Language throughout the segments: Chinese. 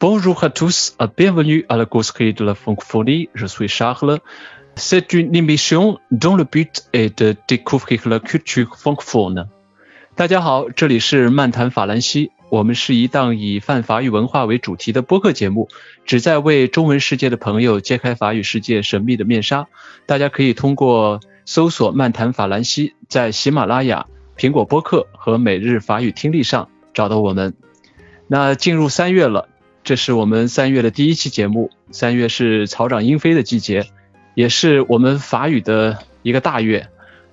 Bonjour à tous et bienvenue à la causerie de la francophonie. Je suis Charles. C'est une émission dont le but est de découvrir la culture francophone. 大家好，这里是漫谈法兰西，我们是一档以泛法语文化为主题的播客节目，旨在为中文世界的朋友揭开法语世界神秘的面纱。大家可以通过搜索“漫谈法兰西”在喜马拉雅、苹果播客和每日法语听力上找到我们。那进入三月了，这是我们三月的第一期节目。三月是草长莺飞的季节，也是我们法语的一个大月。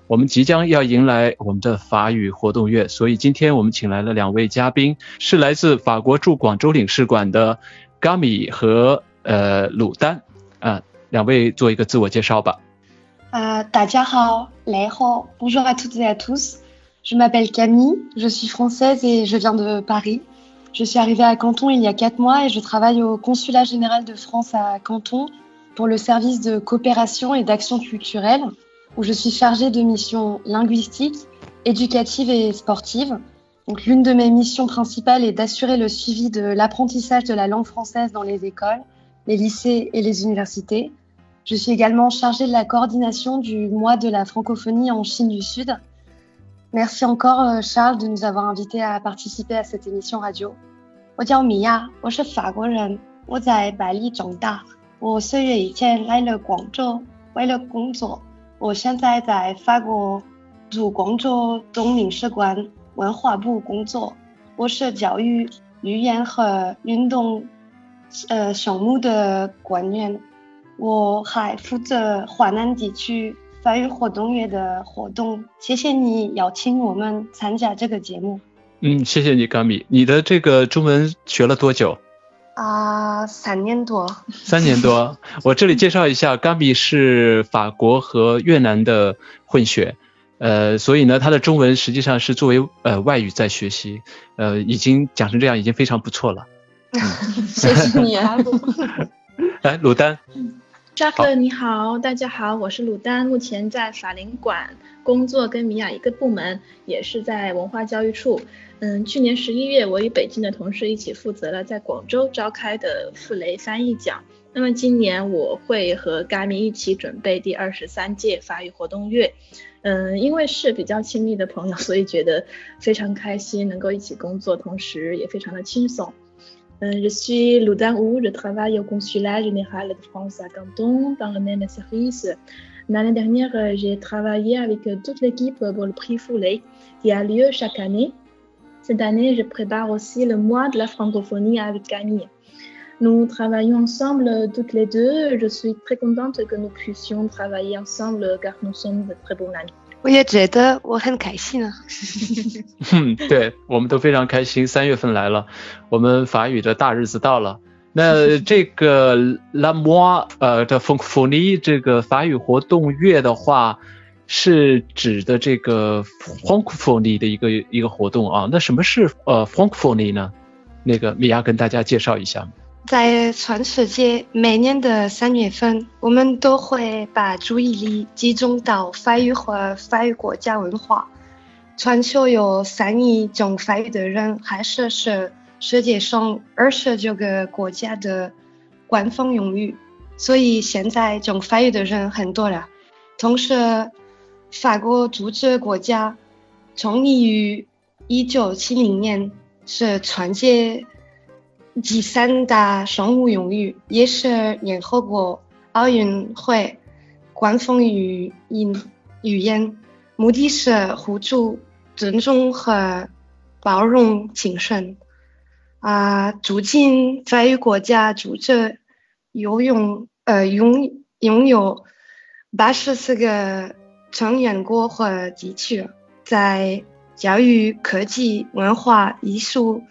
我们即将要迎来我们的法语活动月，所以今天我们请来了两位嘉宾，是来自法国驻广州领事馆的 Gami 和呃鲁丹啊，两位做一个自我介绍吧。啊，大家好，来好，Bonjour à toutes et à tous. Je m'appelle Camille, je suis française et je viens de Paris. Je suis arrivée à Canton il y a quatre mois et je travaille au Consulat général de France à Canton pour le service de coopération et d'action culturelle, où je suis chargée de missions linguistiques, éducatives et sportives. L'une de mes missions principales est d'assurer le suivi de l'apprentissage de la langue française dans les écoles, les lycées et les universités. Je suis également chargée de la coordination du mois de la francophonie en Chine du Sud. Merci encore Charles de nous avoir invités à participer à cette émission radio. 我叫米娅，我是法国人，我在巴黎长大。我四月以前来了广州，为了工作。我现在在法国驻广州总领事馆文化部工作。我是教育、语言和运动呃项目的官员。我还负责华南地区法语活动月的活动。谢谢你邀请我们参加这个节目。嗯，谢谢你，甘米。你的这个中文学了多久？啊，三年多。三年多。我这里介绍一下，甘米是法国和越南的混血，呃，所以呢，他的中文实际上是作为呃外语在学习，呃，已经讲成这样，已经非常不错了。谢谢你啊。来，鲁丹。扎克你好，大家好，我是鲁丹，目前在法领馆工作，跟米娅一个部门，也是在文化教育处。嗯，去年十一月，我与北京的同事一起负责了在广州召开的傅雷翻译奖。那么今年我会和嘎米一起准备第二十三届法语活动月。嗯，因为是比较亲密的朋友，所以觉得非常开心，能够一起工作，同时也非常的轻松。Je suis Ludan Wu, je travaille au consulat général de France à Canton dans le même service. L'année dernière, j'ai travaillé avec toute l'équipe pour le prix Foulet qui a lieu chaque année. Cette année, je prépare aussi le mois de la francophonie avec Camille. Nous travaillons ensemble toutes les deux. Je suis très contente que nous puissions travailler ensemble car nous sommes de très bons amis. 我也觉得我很开心啊。嗯，对，我们都非常开心。三月份来了，我们法语的大日子到了。那 这个 La Mois 呃的 Francophonie 这个法语活动月的话，是指的这个 Francophonie 的一个一个活动啊。那什么是呃 Francophonie 呢？那个米娅跟大家介绍一下。在全世界，每年的三月份，我们都会把注意力集中到法语和法语国家文化。全球有三亿种法语的人，还是是世界上二十九个国家的官方用语，所以现在种法语的人很多了。同时，法国组织国家成立于一九七零年，是全世界。第三大商务用语，也是联合国奥运会官方语音语言，目的是互助、尊重和包容精神，啊，促进法语国家组织拥有呃拥拥有八十四个成员国和地区，在教育、科技、文化艺术。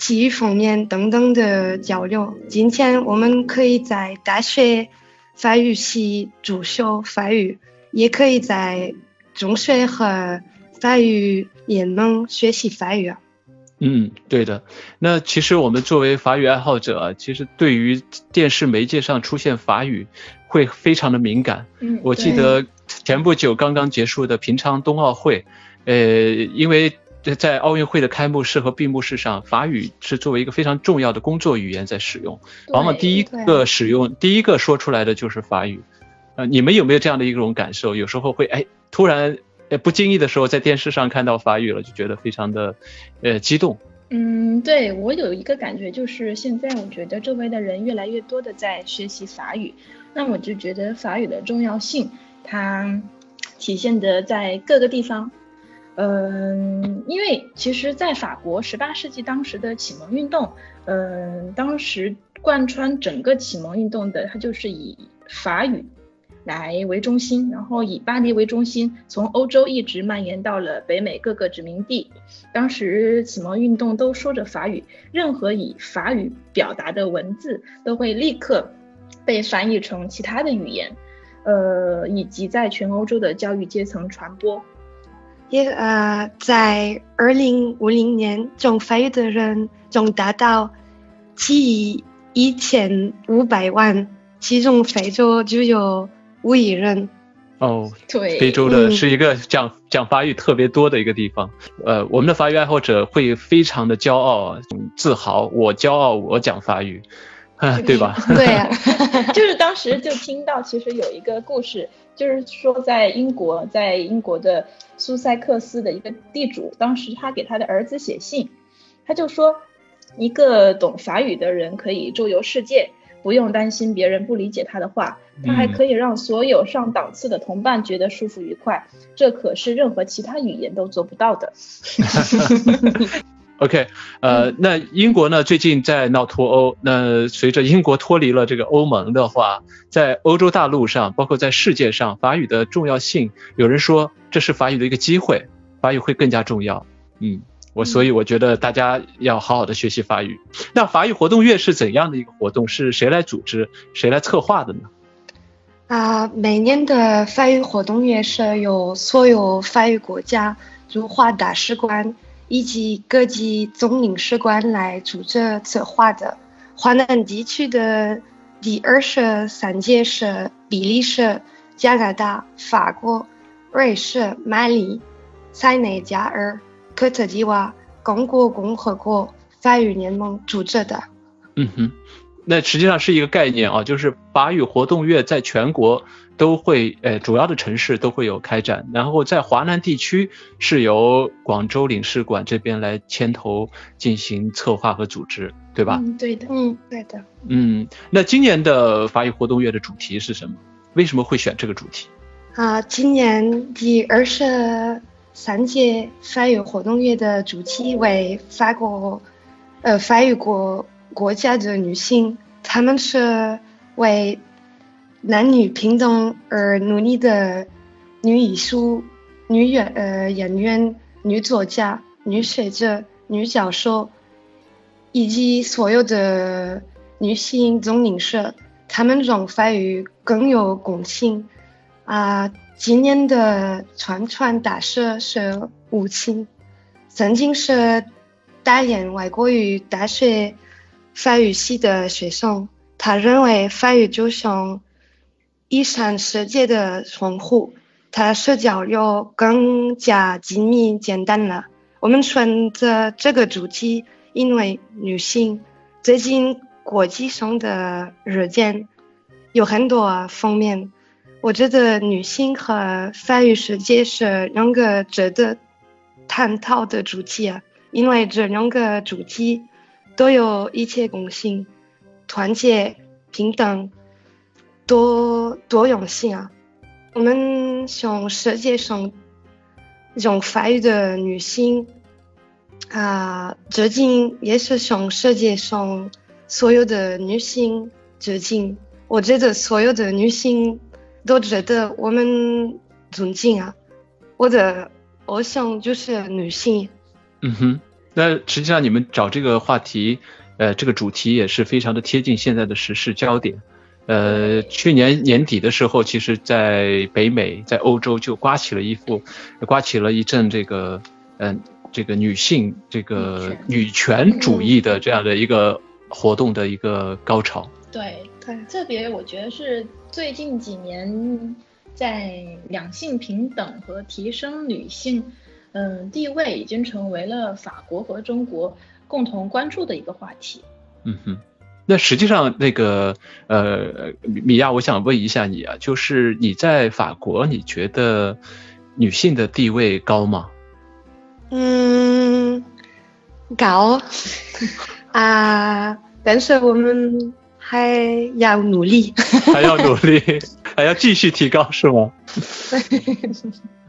体育方面等等的交流。今天我们可以在大学法语系主修法语，也可以在中学和法语也能学习法语。嗯，对的。那其实我们作为法语爱好者，其实对于电视媒介上出现法语会非常的敏感。我记得前不久刚刚结束的平昌冬奥会，呃，因为在奥运会的开幕式和闭幕式上，法语是作为一个非常重要的工作语言在使用，往往第一个使用、第一个说出来的就是法语。呃，你们有没有这样的一种感受？有时候会哎，突然不经意的时候在电视上看到法语了，就觉得非常的呃激动。嗯，对我有一个感觉，就是现在我觉得周围的人越来越多的在学习法语，那我就觉得法语的重要性，它体现的在各个地方。嗯，因为其实，在法国十八世纪当时的启蒙运动，嗯，当时贯穿整个启蒙运动的，它就是以法语。来为中心，然后以巴黎为中心，从欧洲一直蔓延到了北美各个殖民地。当时启蒙运动都说着法语，任何以法语表达的文字都会立刻被翻译成其他的语言，呃，以及在全欧洲的教育阶层传播。也呃，在二零五零年，讲法语的人总达到七亿一千五百万，其中非洲就有。五亿人哦，对，非洲的是一个讲讲法语特别多的一个地方。呃，我们的法语爱好者会非常的骄傲、自豪。我骄傲，我讲法语，对吧？对呀，就是当时就听到，其实有一个故事，就是说在英国，在英国的苏塞克斯的一个地主，当时他给他的儿子写信，他就说，一个懂法语的人可以周游世界。不用担心别人不理解他的话，他还可以让所有上档次的同伴觉得舒服愉快，这可是任何其他语言都做不到的。OK，呃，那英国呢？最近在闹脱欧。那随着英国脱离了这个欧盟的话，在欧洲大陆上，包括在世界上，法语的重要性，有人说这是法语的一个机会，法语会更加重要。嗯。我所以我觉得大家要好好的学习法语。那法语活动月是怎样的一个活动？是谁来组织？谁来策划的呢？啊，每年的法语活动月是由所有法语国家驻华大使馆以及各级总领事馆来组织策划的。华南地区的第二十三届是比利时、加拿大、法国、瑞士、马里、塞内加尔。科特迪瓦刚果共和国法语联盟组织的。嗯哼，那实际上是一个概念啊，就是法语活动月在全国都会，呃，主要的城市都会有开展，然后在华南地区是由广州领事馆这边来牵头进行策划和组织，对吧？嗯，对的，嗯，对的。嗯，那今年的法语活动月的主题是什么？为什么会选这个主题？啊，今年第二十。三届法语活动月的主题为法国，呃，法语国国家的女性，她们是为男女平等而努力的女艺术、女演呃演员、女作家、女学者、女教授，以及所有的女性总领事，她们让法语更有共性啊。今年的传传大师是吴清，曾经是大连外国语大学法语系的学生。他认为法语就像一扇世界的窗户，他社交又更加紧密简单了。我们选择这个主题，因为女性最近国际上的热点有很多方面。我觉得女性和法语世界是两个值得探讨的主题啊，因为这两个主题都有一切共性：团结、平等、多多样性啊。我们向世界上用法语的女性啊致敬，也是向世界上所有的女性致敬。我觉得所有的女性。都觉得我们尊敬啊，我的偶像就是女性。嗯哼，那实际上你们找这个话题，呃，这个主题也是非常的贴近现在的时事焦点。呃，去年年底的时候，其实在北美，在欧洲就刮起了一副，刮起了一阵这个，嗯，这个女性这个女权主义的这样的一个活动的一个高潮。对对，特别我觉得是。最近几年，在两性平等和提升女性嗯，地位已经成为了法国和中国共同关注的一个话题。嗯哼，那实际上那个呃，米娅，我想问一下你啊，就是你在法国，你觉得女性的地位高吗？嗯，高 啊，但是我们还要努力，还要努力，还要继续提高，是吗？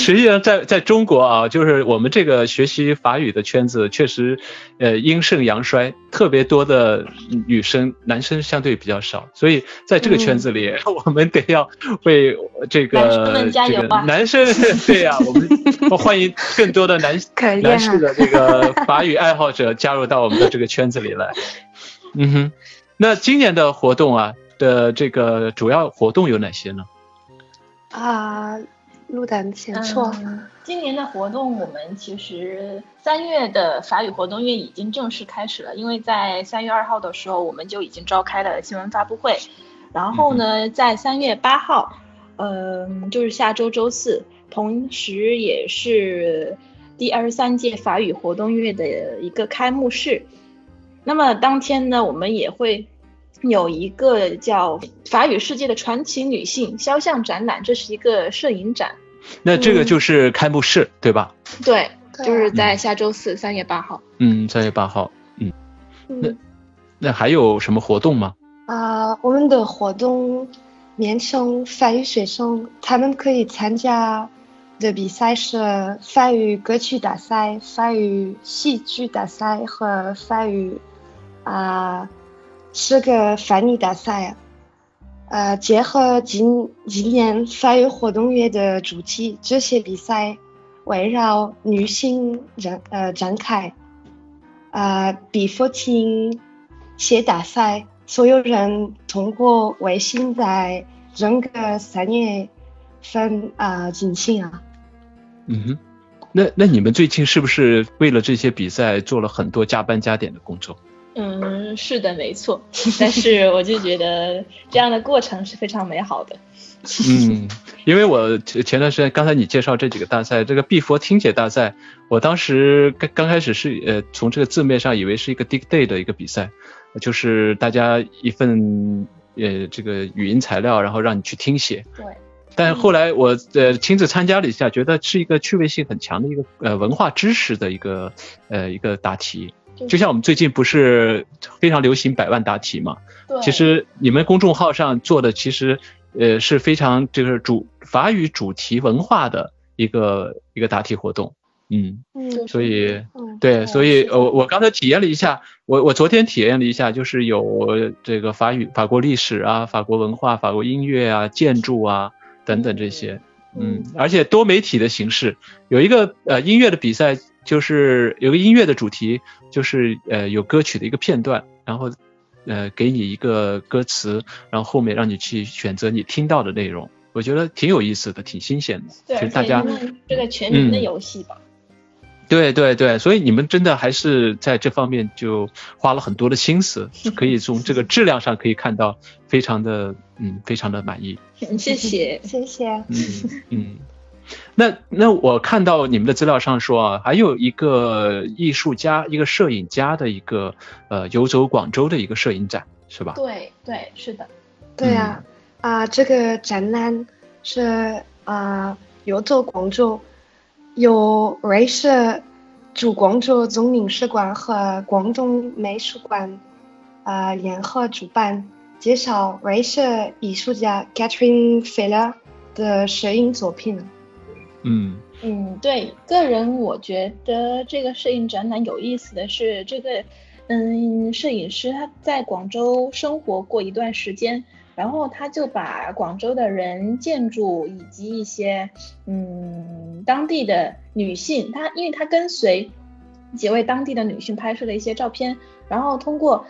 实际上，在在中国啊，就是我们这个学习法语的圈子，确实，呃，阴盛阳衰，特别多的女生，男生相对比较少，所以在这个圈子里，我们得要为这个 这个男生，对呀，我们欢迎更多的男 男士的这个法语爱好者加入到我们的这个圈子里来。嗯哼，那今年的活动啊的这个主要活动有哪些呢？啊。录的先错。今年的活动，我们其实三月的法语活动月已经正式开始了，因为在三月二号的时候，我们就已经召开了新闻发布会。然后呢，在三月八号，嗯，就是下周周四，同时也是第二十三届法语活动月的一个开幕式。那么当天呢，我们也会有一个叫《法语世界的传奇女性》肖像展览，这是一个摄影展。那这个就是开幕式，对吧？对，就是在下周四，三月八号。嗯，三月八号。嗯，那那还有什么活动吗？啊，我们的活动面向法语学生，他们可以参加的比赛是法语歌曲大赛、法语戏剧大赛和法语啊是个翻译大赛啊。呃，结合今今年法语活动月的主题，这些比赛围绕女性展呃展开。呃，比佛厅写大赛，所有人通过微信在整个三月份啊进行啊。嗯哼，那那你们最近是不是为了这些比赛做了很多加班加点的工作？嗯，是的，没错。但是我就觉得这样的过程是非常美好的。嗯，因为我前段时间刚才你介绍这几个大赛，这个必佛听写大赛，我当时刚刚开始是呃从这个字面上以为是一个 dig day 的一个比赛，就是大家一份呃这个语音材料，然后让你去听写。对。但后来我呃亲自参加了一下，觉得是一个趣味性很强的一个呃文化知识的一个呃一个答题。就像我们最近不是非常流行百万答题嘛？对。其实你们公众号上做的其实呃是非常就是主法语主题文化的一个一个答题活动，嗯嗯。所以对，所以我我刚才体验了一下，我我昨天体验了一下，就是有这个法语法国历史啊、法国文化、法国音乐啊、建筑啊等等这些，嗯，而且多媒体的形式，有一个呃音乐的比赛。就是有个音乐的主题，就是呃有歌曲的一个片段，然后呃给你一个歌词，然后后面让你去选择你听到的内容，我觉得挺有意思的，挺新鲜的。对，其实大家这个全民的游戏吧。对对对，所以你们真的还是在这方面就花了很多的心思，可以从这个质量上可以看到，非常的嗯非常的满意。谢 谢谢谢。嗯嗯。那那我看到你们的资料上说啊，还有一个艺术家、一个摄影家的一个呃游走广州的一个摄影展，是吧？对对，是的。对啊，啊，这个展览是啊游走广州，由瑞士驻广州总领事馆和广东美术馆啊联合主办，介绍瑞士艺术家 Catherine Feller 的摄影作品。嗯嗯，对，个人我觉得这个摄影展览有意思的是，这个嗯，摄影师他在广州生活过一段时间，然后他就把广州的人、建筑以及一些嗯当地的女性，他因为他跟随几位当地的女性拍摄了一些照片，然后通过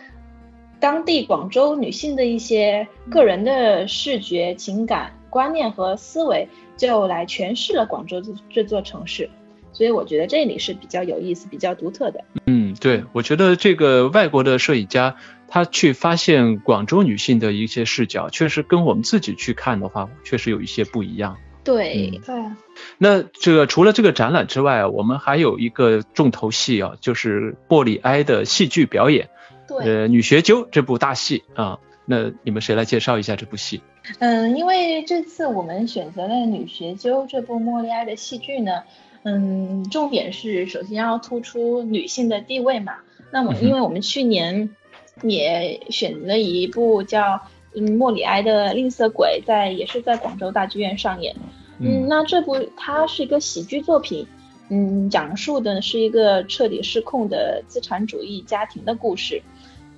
当地广州女性的一些个人的视觉情感。观念和思维就来诠释了广州这这座城市，所以我觉得这里是比较有意思、比较独特的。嗯，对，我觉得这个外国的摄影家他去发现广州女性的一些视角，确实跟我们自己去看的话，确实有一些不一样。对对啊，那这个除了这个展览之外，我们还有一个重头戏啊，就是莫里埃的戏剧表演，对，呃，《女学究》这部大戏啊。那你们谁来介绍一下这部戏？嗯，因为这次我们选择了《女学究》这部莫里埃的戏剧呢，嗯，重点是首先要突出女性的地位嘛。那么，因为我们去年也选了一部叫嗯莫里埃的《吝啬鬼》，在也是在广州大剧院上演。嗯，那这部它是一个喜剧作品，嗯，讲述的是一个彻底失控的资产主义家庭的故事。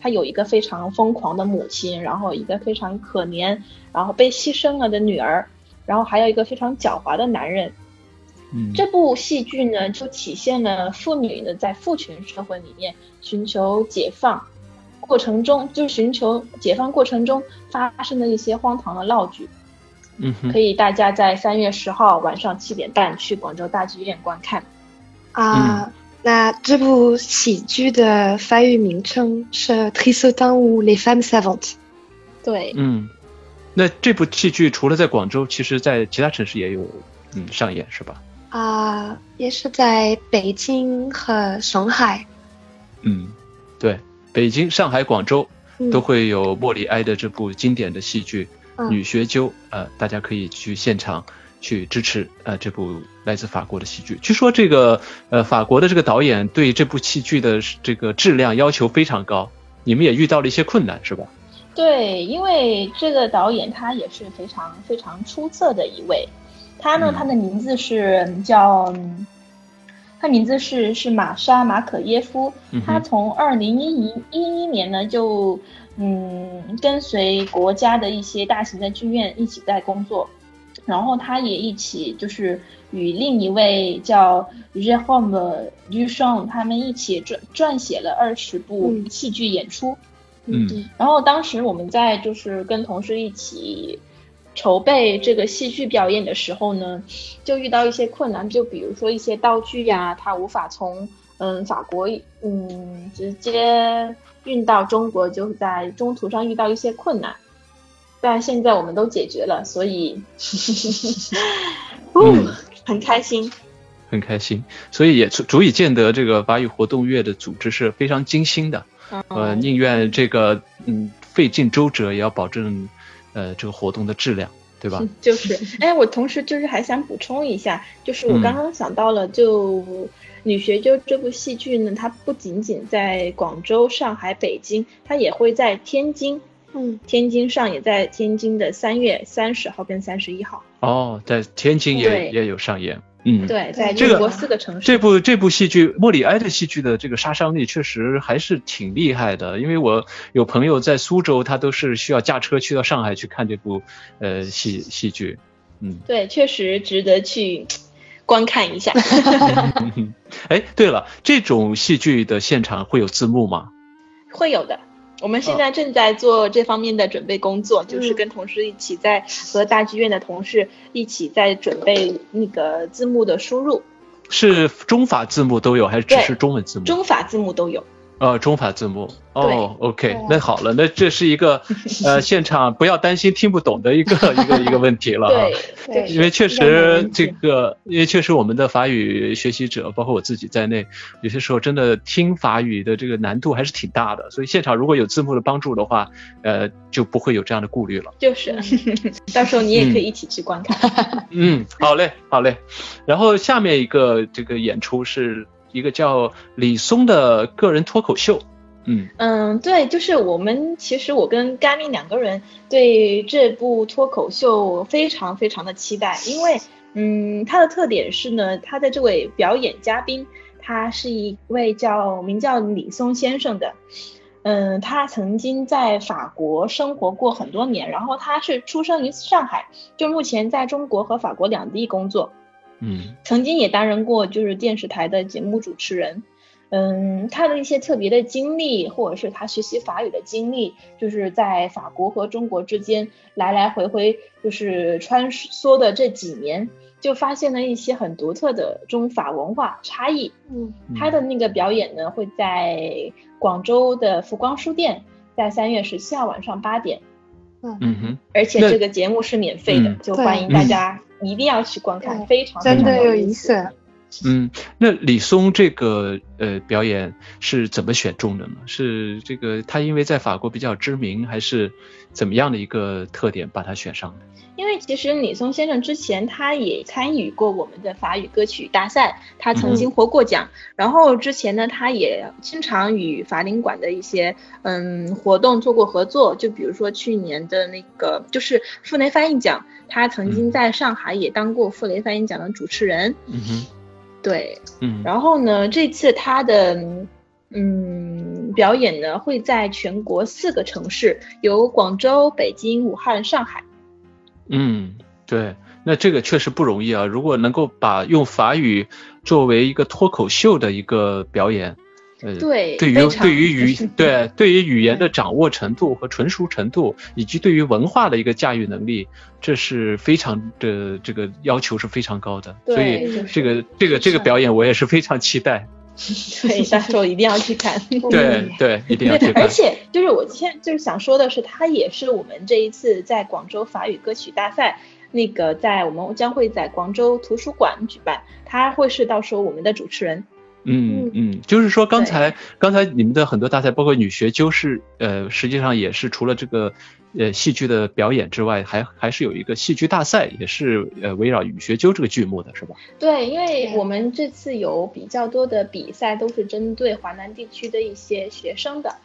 他有一个非常疯狂的母亲，然后一个非常可怜，然后被牺牲了的女儿，然后还有一个非常狡猾的男人。嗯，这部戏剧呢，就体现了妇女呢在父权社会里面寻求解放过程中，就寻求解放过程中发生的一些荒唐的闹剧。嗯，可以大家在三月十号晚上七点半去广州大剧院观看。啊。那这部喜剧的法语名称是《Tristan ou les femmes savantes》。对，嗯，那这部戏剧除了在广州，其实在其他城市也有嗯上演，是吧？啊，也是在北京和上海。嗯，对，北京、上海、广州都会有莫里埃的这部经典的戏剧《女学究》，呃，大家可以去现场。去支持呃这部来自法国的戏剧。据说这个呃法国的这个导演对这部戏剧的这个质量要求非常高，你们也遇到了一些困难是吧？对，因为这个导演他也是非常非常出色的一位，他呢他的名字是叫，他名字是是玛莎马可耶夫，他从二零一一一一年呢就嗯跟随国家的一些大型的剧院一起在工作。然后他也一起就是与另一位叫 Jérôme Duchamp，他们一起撰撰写了二十部戏剧演出。嗯，然后当时我们在就是跟同事一起筹备这个戏剧表演的时候呢，就遇到一些困难，就比如说一些道具呀，它无法从嗯法国嗯直接运到中国，就在中途上遇到一些困难。但现在我们都解决了，所以，嗯，很开心，很开心，所以也足足以见得这个法语活动月的组织是非常精心的，呃，宁愿这个嗯费尽周折也要保证呃这个活动的质量，对吧？就是，哎，我同时就是还想补充一下，就是我刚刚想到了，就《女学究》这部戏剧呢，它不仅仅在广州、上海、北京，它也会在天津。嗯，天津上也在天津的三月三十号跟三十一号。哦，在天津也也有上演。嗯，对，在全国四个城市。这部这部戏剧莫里埃的戏剧的这个杀伤力确实还是挺厉害的，因为我有朋友在苏州，他都是需要驾车去到上海去看这部呃戏戏剧。嗯，对，确实值得去观看一下。哎，对了，这种戏剧的现场会有字幕吗？会有的。我们现在正在做这方面的准备工作，就是跟同事一起在和大剧院的同事一起在准备那个字幕的输入。是中法字幕都有，还是只是中文字幕？中法字幕都有。呃，中法字幕哦，OK，那好了，那这是一个呃 现场不要担心听不懂的一个 一个一个问题了哈。对，因为确实这个，因为确实我们的法语学习者，包括我自己在内，有些时候真的听法语的这个难度还是挺大的，所以现场如果有字幕的帮助的话，呃，就不会有这样的顾虑了。就是，到时候你也可以一起去观看。嗯，好嘞，好嘞。然后下面一个这个演出是。一个叫李松的个人脱口秀，嗯嗯，对，就是我们其实我跟甘咪两个人对这部脱口秀非常非常的期待，因为嗯，它的特点是呢，他的这位表演嘉宾，他是一位叫名叫李松先生的，嗯，他曾经在法国生活过很多年，然后他是出生于上海，就目前在中国和法国两地工作。嗯，曾经也担任过就是电视台的节目主持人，嗯，他的一些特别的经历，或者是他学习法语的经历，就是在法国和中国之间来来回回就是穿梭的这几年，就发现了一些很独特的中法文化差异。嗯，他的那个表演呢会在广州的福光书店，在三月十七号晚上八点。嗯。哼，而且这个节目是免费的，嗯。就欢迎大家一定要去观看，非常真的有意意思。嗯，那李松这个呃表演是怎么选中的呢？是这个他因为在法国比较知名，还是怎么样的一个特点把他选上的？因为其实李松先生之前他也参与过我们的法语歌曲大赛，他曾经获过奖。然后之前呢，他也经常与法领馆的一些嗯活动做过合作，就比如说去年的那个就是傅雷翻译奖，他曾经在上海也当过傅雷翻译奖的主持人。嗯哼，对，嗯然后呢，这次他的嗯表演呢会在全国四个城市，有广州、北京、武汉、上海。嗯，对，那这个确实不容易啊。如果能够把用法语作为一个脱口秀的一个表演，呃，对对于 对于语对对于语言的掌握程度和纯熟程度，以及对于文化的一个驾驭能力，这是非常的这个要求是非常高的。对所以这个这个这个表演我也是非常期待。对，到时候一定要去看。对对，一定要去，看而。且就是我现在就是想说的是，他也是我们这一次在广州法语歌曲大赛，那个在我们将会在广州图书馆举办，他会是到时候我们的主持人。嗯嗯，就是说刚才刚才你们的很多大赛，包括女学究是呃，实际上也是除了这个呃戏剧的表演之外，还还是有一个戏剧大赛，也是呃围绕女学究这个剧目的是吧？对，因为我们这次有比较多的比赛都是针对华南地区的一些学生的。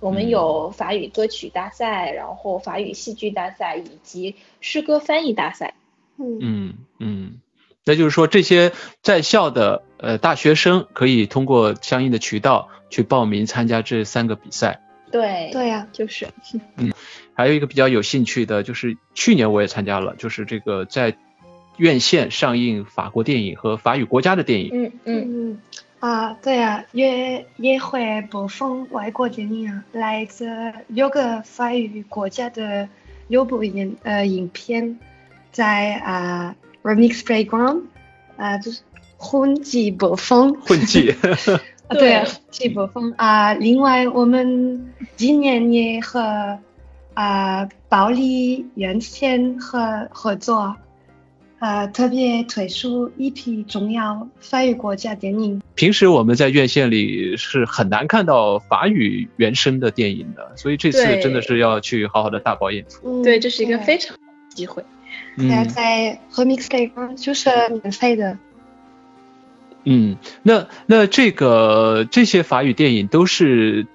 我们嗯有法语歌曲大赛，然后法语戏剧大赛以及诗歌翻译大赛。嗯嗯嗯，那就是说这些在校的呃大学生可以通过相应的渠道去报名参加这三个比赛。对，对呀、就是嗯还有一个比较有兴趣的，就是去年我也参加了，就是这个在院线上映法国电影和法语国家的电影。嗯嗯，嗯啊，对呀、也也会播放外国电影啊，来自六个法语国家的六部影呃影片，在啊 Remix Playground 啊就是混集播放。混迹，啊，对啊对，这播放啊。另外，我们今年也和啊保利院线合合作，啊，特别推出一批重要法语国家电影。平时我们在院线里是很难看到法语原声的电影的，所以这次真的是要去好好的大饱眼福。嗯对，这是一个非常好的机会。对啊，嗯在 Remix Playground 就是免费的。嗯，那那这个这些法语电影都是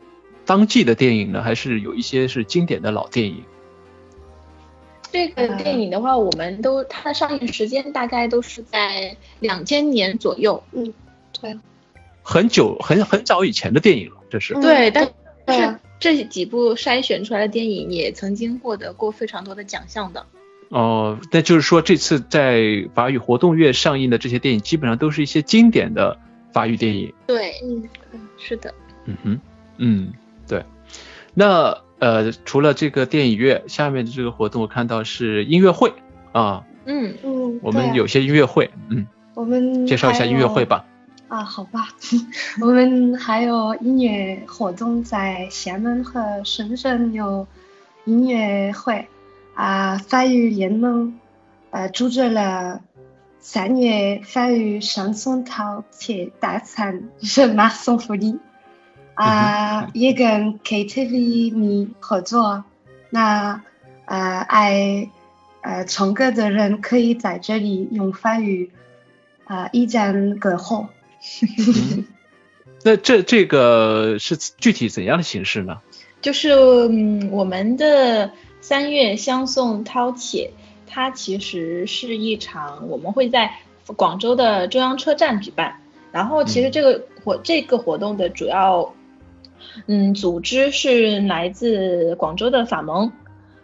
当季的电影呢，还是有一些是经典的老电影？这个电影的话，我们都它的上映时间大概都是在两千年左右。嗯，对，很久很很早以前的电影了，这是。嗯对，但是这几部筛选出来的电影也曾经获得过非常多的奖项的。哦，那就是说这次在法语活动月上映的这些电影，基本上都是一些经典的法语电影。对，嗯，是的。嗯哼，嗯，对。那呃，除了这个电影月，下面的这个活动我看到是音乐会啊，嗯，嗯，我们有些音乐会，嗯，我们介绍一下音乐会吧。啊，好吧，我们还有音乐活动在厦门和深圳有音乐会啊，法语联盟呃组织了三月法语上颂饕餮大餐是马松福利啊，也跟 KTV 米合作，那呃爱呃唱歌的人可以在这里用法语啊一战歌后。嗯，那这这个是具体怎样的形式呢？就是嗯，我们的三月相送饕餮，它其实是一场我们会在广州的中央车站举办。然后其实这个活、这个活动的主要嗯组织是来自广州的法盟，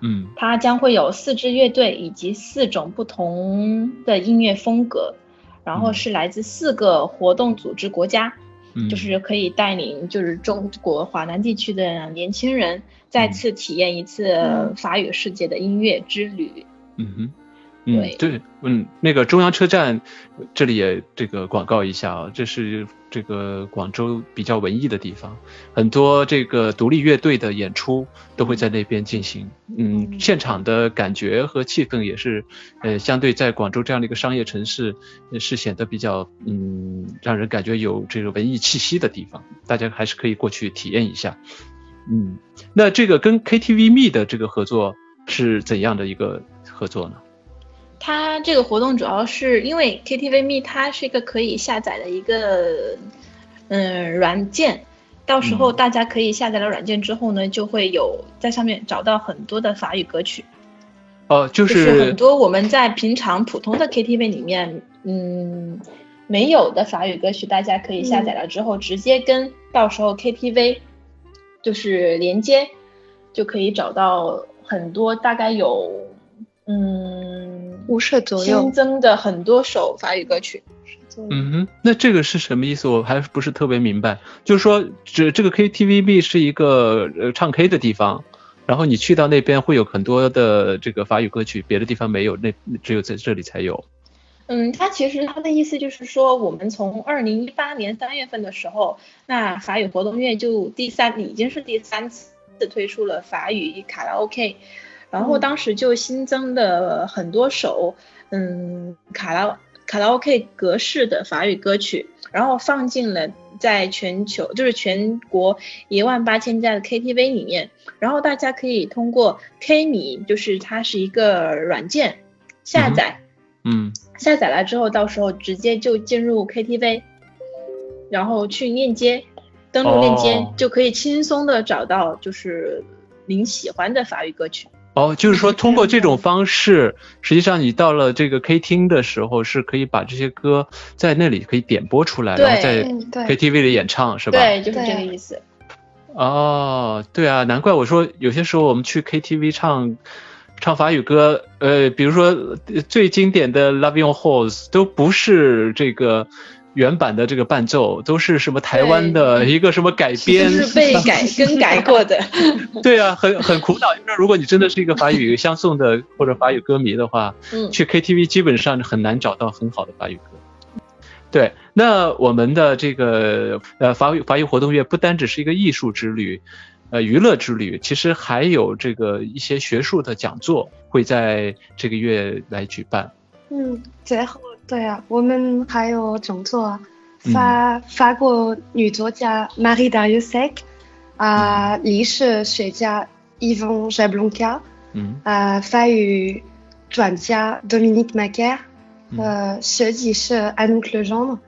嗯它将会有四支乐队以及四种不同的音乐风格，然后嗯是来自四个活动组织国家。嗯，就是可以带领就是中国华南地区的年轻人再次体验一次嗯。法语世界的音乐之旅。嗯哼，嗯，对，嗯，那个中央车站这里也这个广告一下啊，这是这个广州比较文艺的地方，很多这个独立乐队的演出都会在那边进行。嗯，现场的感觉和气氛也是，呃，相对在广州这样的一个商业城市，是显得比较嗯，让人感觉有这个文艺气息的地方，大家还是可以过去体验一下。嗯，那这个跟 KTV Me 的这个合作是怎样的一个合作呢？它这个活动主要是因为 KTV Me 它是一个可以下载的一个嗯软件，到时候大家可以下载了软件之后呢，就会有在上面找到很多的法语歌曲。哦，就是很多我们在平常普通的 KTV 里面嗯没有的法语歌曲，大家可以下载了之后直接跟到时候 KTV 就是连接，就可以找到很多，大概有嗯。五首左右新增的很多首法语歌曲。嗯哼，那这个是什么意思？我还不是特别明白。就是说，这这个 KTVB 是一个呃唱 K 的地方，然后你去到那边会有很多的这个法语歌曲，别的地方没有，那只有在这里才有。嗯，他其实他的意思就是说，我们从二零一八年三月份的时候，那法语活动月就第三已经是第三次推出了法语卡拉 OK。然后当时就新增的很多首，嗯，卡拉卡拉 OK 格式的法语歌曲，然后放进了在全球就是全国一万八千家的 KTV 里面，然后大家可以通过 K 米，就是它是一个软件下载，嗯，下载了之后，到时候直接就进入 KTV，然后去链接，登录链接就可以轻松的找到就是您喜欢的法语歌曲。哦，就是说通过这种方式，实际上你到了这个 K 厅的时候，是可以把这些歌在那里可以点播出来，然后在 KTV 里演唱，是吧？对，就是这个意思。哦，对啊，难怪我说有些时候我们去 KTV 唱唱法语歌，呃，比如说最经典的 Love Your Horse 都不是这个。原版的这个伴奏都是什么台湾的一个什么改编？是被改更改过的。对啊，很很苦恼。就是如果你真的是一个法语相送的或者法语歌迷的话，嗯，去 KTV 基本上很难找到很好的法语歌。对，那我们的这个呃法语法语活动月不单只是一个艺术之旅，呃娱乐之旅，其实还有这个一些学术的讲座会在这个月来举办。嗯，最后。对啊，我们还有讲座，法法国女作家 Marie Darrieussecq，啊，历史学家 Yvon Jablonka，嗯，啊，法语专家 Dominique Macaire，呃，设计师 Anouk Lejeune。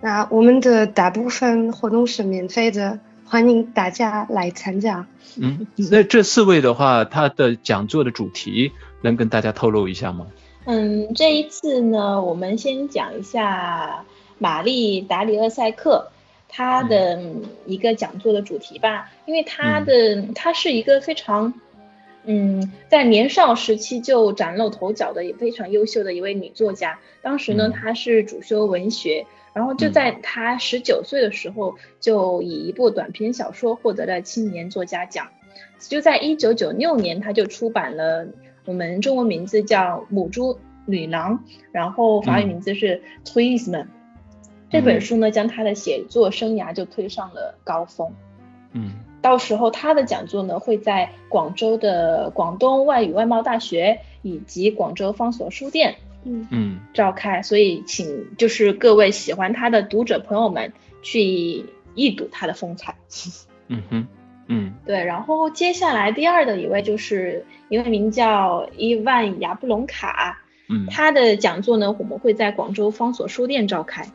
那我们的大部分活动是免费的，欢迎大家来参加。嗯，那这四位的话，他的讲座的主题能跟大家透露一下吗？嗯，这一次呢，我们先讲一下玛丽达里厄塞克她的一个讲座的主题吧，因为她的她是一个非常，嗯，在年少时期就崭露头角的也非常优秀的一位女作家。当时呢，她是主修文学，然后就在她十九岁的时候，就以一部短篇小说获得了青年作家奖。就在一九九六年，她就出版了。我们中文名字叫母猪女郎，然后法语名字是 t w i s m a n 这本书呢，将他的写作生涯就推上了高峰。嗯，到时候他的讲座呢，会在广州的广东外语外贸大学以及广州方所书店，嗯嗯，召开。所以，请就是各位喜欢他的读者朋友们去一睹他的风采。嗯哼。嗯，对，然后接下来第二的一位就是一位名叫伊万雅布隆卡，嗯，他的讲座呢，我们会在广州方所书店召开。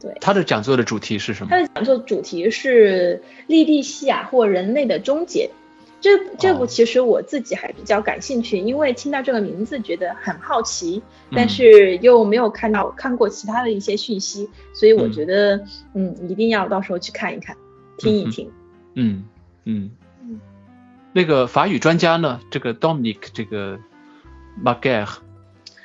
对，他的讲座的主题是什么？他的讲座主题是利蒂西亚或人类的终结。这这部其实我自己还比较感兴趣，因为听到这个名字觉得很好奇，但是又没有看到看过其他的一些讯息，所以我觉得嗯，一定要到时候去看一看，听一听。嗯。嗯，那个法语专家呢？这个 Dominic 这个 Maguire，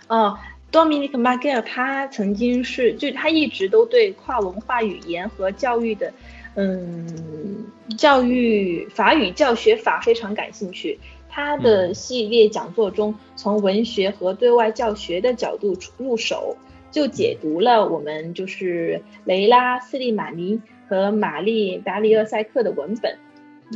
哦，Dominic Maguire，他曾经是，就他一直都对跨文化语言和教育的，嗯教育法语教学法非常感兴趣。他的系列讲座中，从文学和对外教学的角度入手，就解读了我们就是雷拉斯利马尼和玛丽达里厄塞克的文本。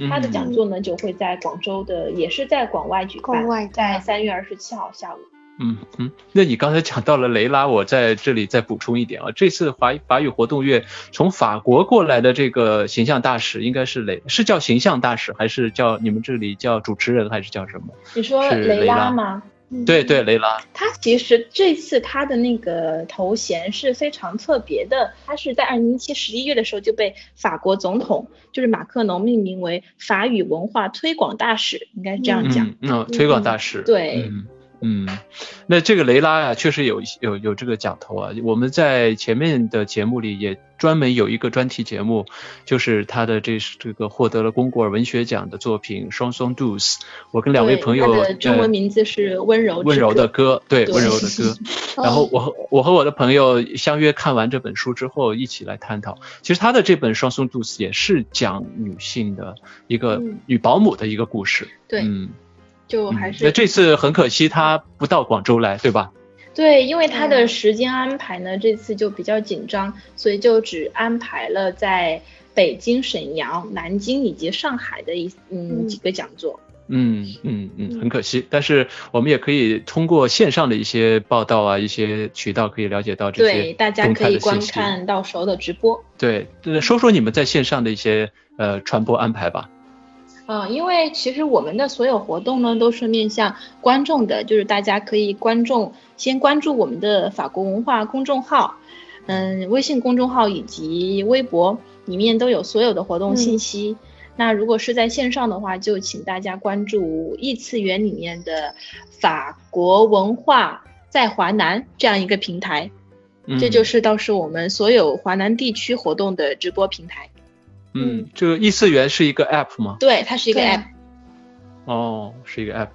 他的讲座呢，就会在广州的，也是在广外举办，在三月二十七号下午。嗯嗯，那你刚才讲到了雷拉，我在这里再补充一点啊，这次法法语活动月从法国过来的这个形象大使应该是雷，是叫形象大使还是叫你们这里叫主持人还是叫什么？你说雷拉吗？对对，雷拉。他其实这次他的那个头衔是非常特别的，他是在二零一七十一月的时候就被法国总统就是马克龙命名为法语文化推广大使，应该是这样讲。嗯，推广大使。对。嗯，那这个雷拉呀，确实有有有这个讲头啊。我们在前面的节目里也专门有一个专题节目，就是他的这这个获得了龚古尔文学奖的作品《双双 d o s 我跟两位朋友，的中文名字是温柔温柔的歌，对温柔的歌。然后我和我和我的朋友相约看完这本书之后，一起来探讨。其实他的这本《双双 d o s 也是讲女性的一个女保姆的一个故事。对，嗯。就还是那这次很可惜，他不到广州来，对吧？对，因为他的时间安排呢，这次就比较紧张，所以就只安排了在北京、沈阳、南京以及上海的一嗯几个讲座。嗯嗯嗯，很可惜，但是我们也可以通过线上的一些报道啊，一些渠道可以了解到这些对，大家可以观看到时候的直播。对，说说你们在线上的一些呃传播安排吧。嗯，因为其实我们的所有活动呢，都是面向观众的，就是大家可以观众先关注我们的法国文化公众号，嗯，微信公众号以及微博里面都有所有的活动信息。那如果是在线上的话，就请大家关注异次元里面的法国文化在华南这样一个平台，这就是到时我们所有华南地区活动的直播平台。嗯，这个异次元是一个 app 吗？对，它是一个 app。哦，是一个 app，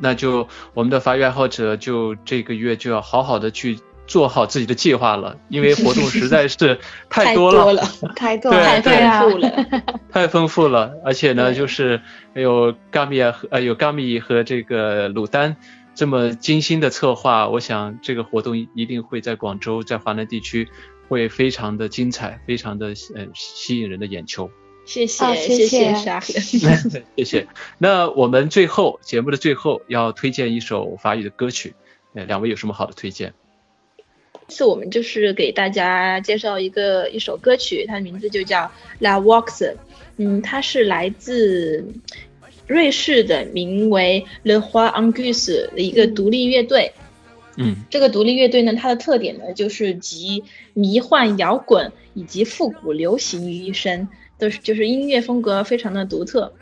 那就我们的法语爱好者就这个月就要好好的去做好自己的计划了，因为活动实在是太多了，太多了，太丰富了，太丰富了。而且呢，就是有 Gami 和呃有 Gami 和这个鲁丹这么精心的策划，我想这个活动一定会在广州，在华南地区。会非常的精彩，非常的呃吸引人的眼球。谢谢谢谢沙 谢谢。那我们最后节目的最后要推荐一首法语的歌曲，呃，两位有什么好的推荐？这次我们就是给大家介绍一个一首歌曲，它的名字就叫《La w a x 嗯，它是来自瑞士的，名为 Le Roi Angus 的一个独立乐队。嗯，这个独立乐队呢，它的特点呢，就是集迷幻摇滚以及复古流行于一身，都是就是音乐风格非常的独特。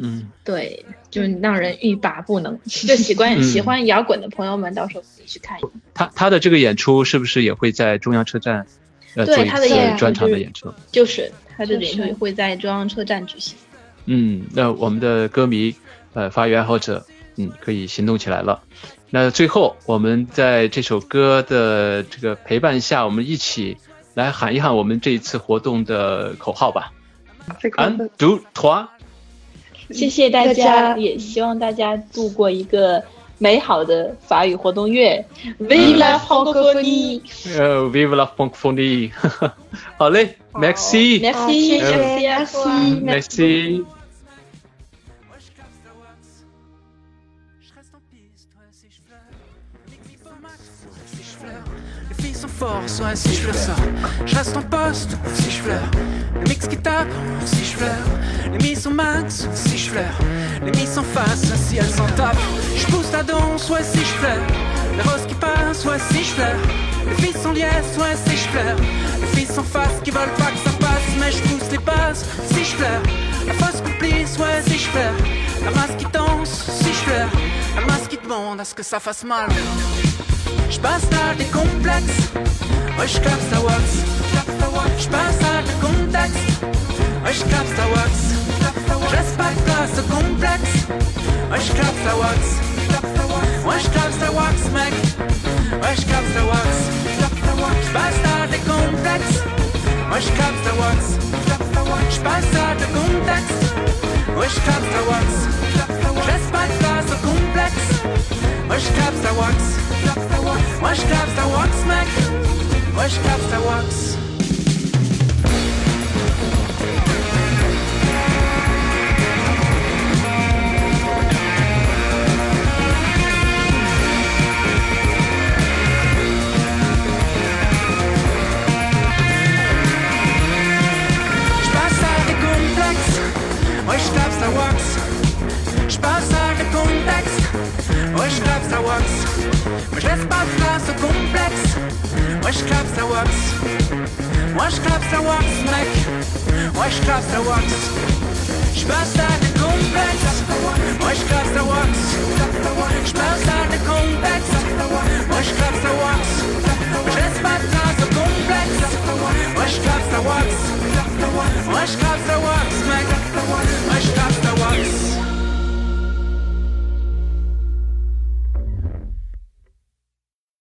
嗯，对，就是让人欲罢不能。就喜欢喜欢摇滚的朋友们，到时候可以去看一下。他他的这个演出是不是也会在中央车站？呃，对，他的演专场的演出，就是他的演出会在中央车站举行。嗯，那我们的歌迷，呃，发育爱好者，嗯，可以行动起来了。那最后，我们在这首歌的这个陪伴下，我们一起来喊一喊我们这一次活动的口号吧。安读团，谢谢大家，也希望大家度过一个美好的法语活动月。Vive la francophonie！呃，Vive la francophonie！好嘞，Merci，Merci，Merci，Merci。Ouais, si je fleure ça. Je reste en poste, si je fleure. Le mix qui tape, si je fleure. Les mises au max, si je fleure. Les mises en face, si elles s'en tapent. Je pousse la danse, ouais, si je fleure. Les roses qui passent, ouais, si je fleure. Les filles sont liesses, ouais, si je fleure. Les filles sont face qui veulent pas que ça passe, mais je pousse les bases, si je fleure. La fausse complice, ouais, si je fleure. La masse qui danse, si je fleure. La masse qui demande à ce que ça fasse mal. Spaßtage komplex Euch gab's da was Spaßtage komplex Euch gab's da was Respektklasse komplex Euch gab's da was Euch gab's da was Mac Euch gab's da was Spaßtage komplex Euch gab's da was Spaßtage komplex Euch gab's da was Respektklasse komplex Euch gab's da was claps their walks. Mush claps their walks, Mac. Mush claps their walks. Euch gab's da Spaß, Sache, Kontext. Euch gab's da Wachs. Mais je laisse pas place au complexe. Ouais, je clap ça works. Ouais, je clap ça works, mec. Ouais, je clap ça works. Je passe à des complexes. Je clap ça works. Je passe à des complexes. Je clap ça works. Mais je laisse pas place complexe. Je clap ça works. Ouais, je clap ça works, mec. Ouais, je clap ça wax.